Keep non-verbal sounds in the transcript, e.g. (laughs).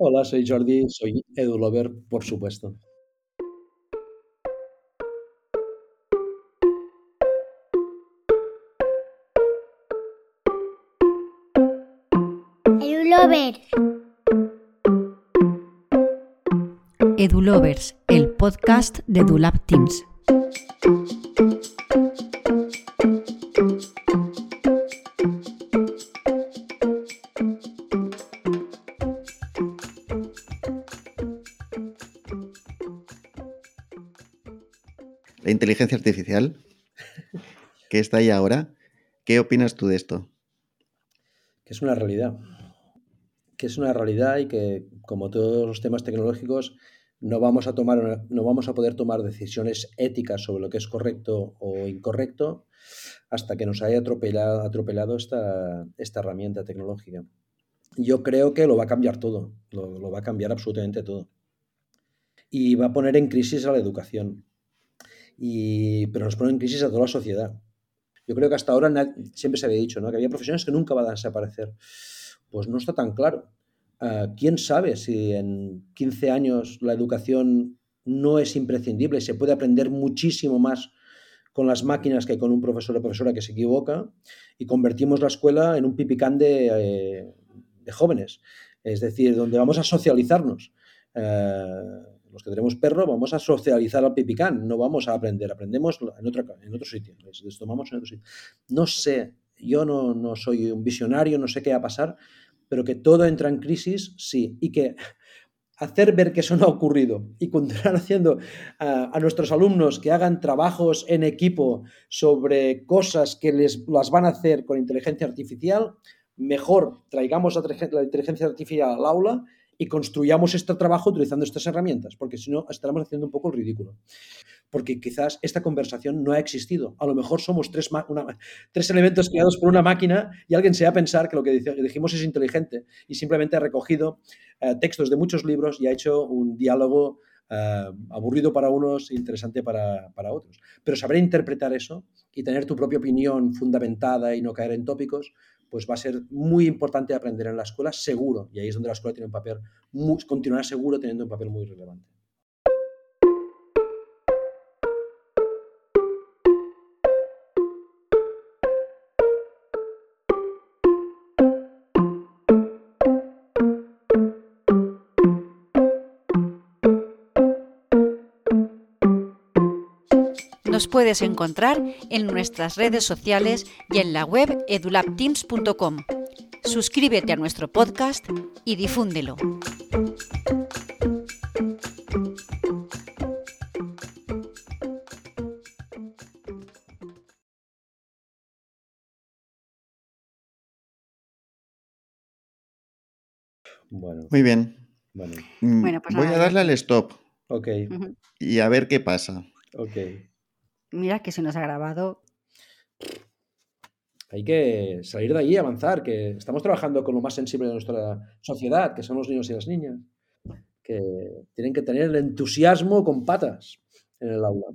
Hola, soy Jordi, soy edulover, por supuesto. Edulovers. EduLovers, el podcast de EduLab Teams. La inteligencia artificial, que está ahí ahora, ¿qué opinas tú de esto? Que es una realidad. Que es una realidad y que, como todos los temas tecnológicos, no vamos a tomar no vamos a poder tomar decisiones éticas sobre lo que es correcto o incorrecto hasta que nos haya atropellado, esta herramienta tecnológica. Yo creo que lo va a cambiar todo, lo, lo va a cambiar absolutamente todo. Y va a poner en crisis a la educación. Pero nos pone en crisis a toda la sociedad. Yo creo que hasta ahora siempre se había dicho ¿no? que había profesiones que nunca van a desaparecer. Pues no está tan claro. Ah, ¿Quién sabe si en 15 años la educación no es imprescindible? Se puede aprender muchísimo más con las máquinas que con un profesor o profesora que se equivoca y convertimos la escuela en un pipicán de, eh, de jóvenes. Es decir, donde vamos a socializarnos. Eh, que tenemos perro vamos a socializar al pipicán, no vamos a aprender, aprendemos en, otra, en otro sitio, les, tomamos en otro sitio. No sé, yo no, no soy un visionario, no sé qué va a pasar, pero que todo entra en crisis, sí, y que hacer ver que eso no ha ocurrido y continuar (laughs) haciendo a, a nuestros alumnos que hagan trabajos en equipo sobre cosas que les las van a hacer con inteligencia artificial, mejor traigamos la inteligencia artificial al aula y construyamos este trabajo utilizando estas herramientas, porque si no estaremos haciendo un poco el ridículo. Porque quizás esta conversación no ha existido. A lo mejor somos tres, tres elementos creados por una máquina y alguien se va a pensar que lo que dijimos es inteligente y simplemente ha recogido eh, textos de muchos libros y ha hecho un diálogo eh, aburrido para unos e interesante para, para otros. Pero saber interpretar eso y tener tu propia opinión fundamentada y no caer en tópicos, pues va a ser muy importante aprender en la escuela, seguro. Y ahí es donde la escuela tiene un papel, continuará seguro teniendo un papel muy relevante. Nos puedes encontrar en nuestras redes sociales y en la web edulabteams.com. Suscríbete a nuestro podcast y difúndelo. Bueno, Muy bien. bueno. Mm, Bueno, pues Voy nada, a darle al stop Ok, y a ver qué pasa. ok. Mira que se nos ha grabado. Hay que salir de ahí y avanzar, que estamos trabajando con lo más sensible de nuestra sociedad, que son los niños y las niñas, que tienen que tener el entusiasmo con patas en el aula.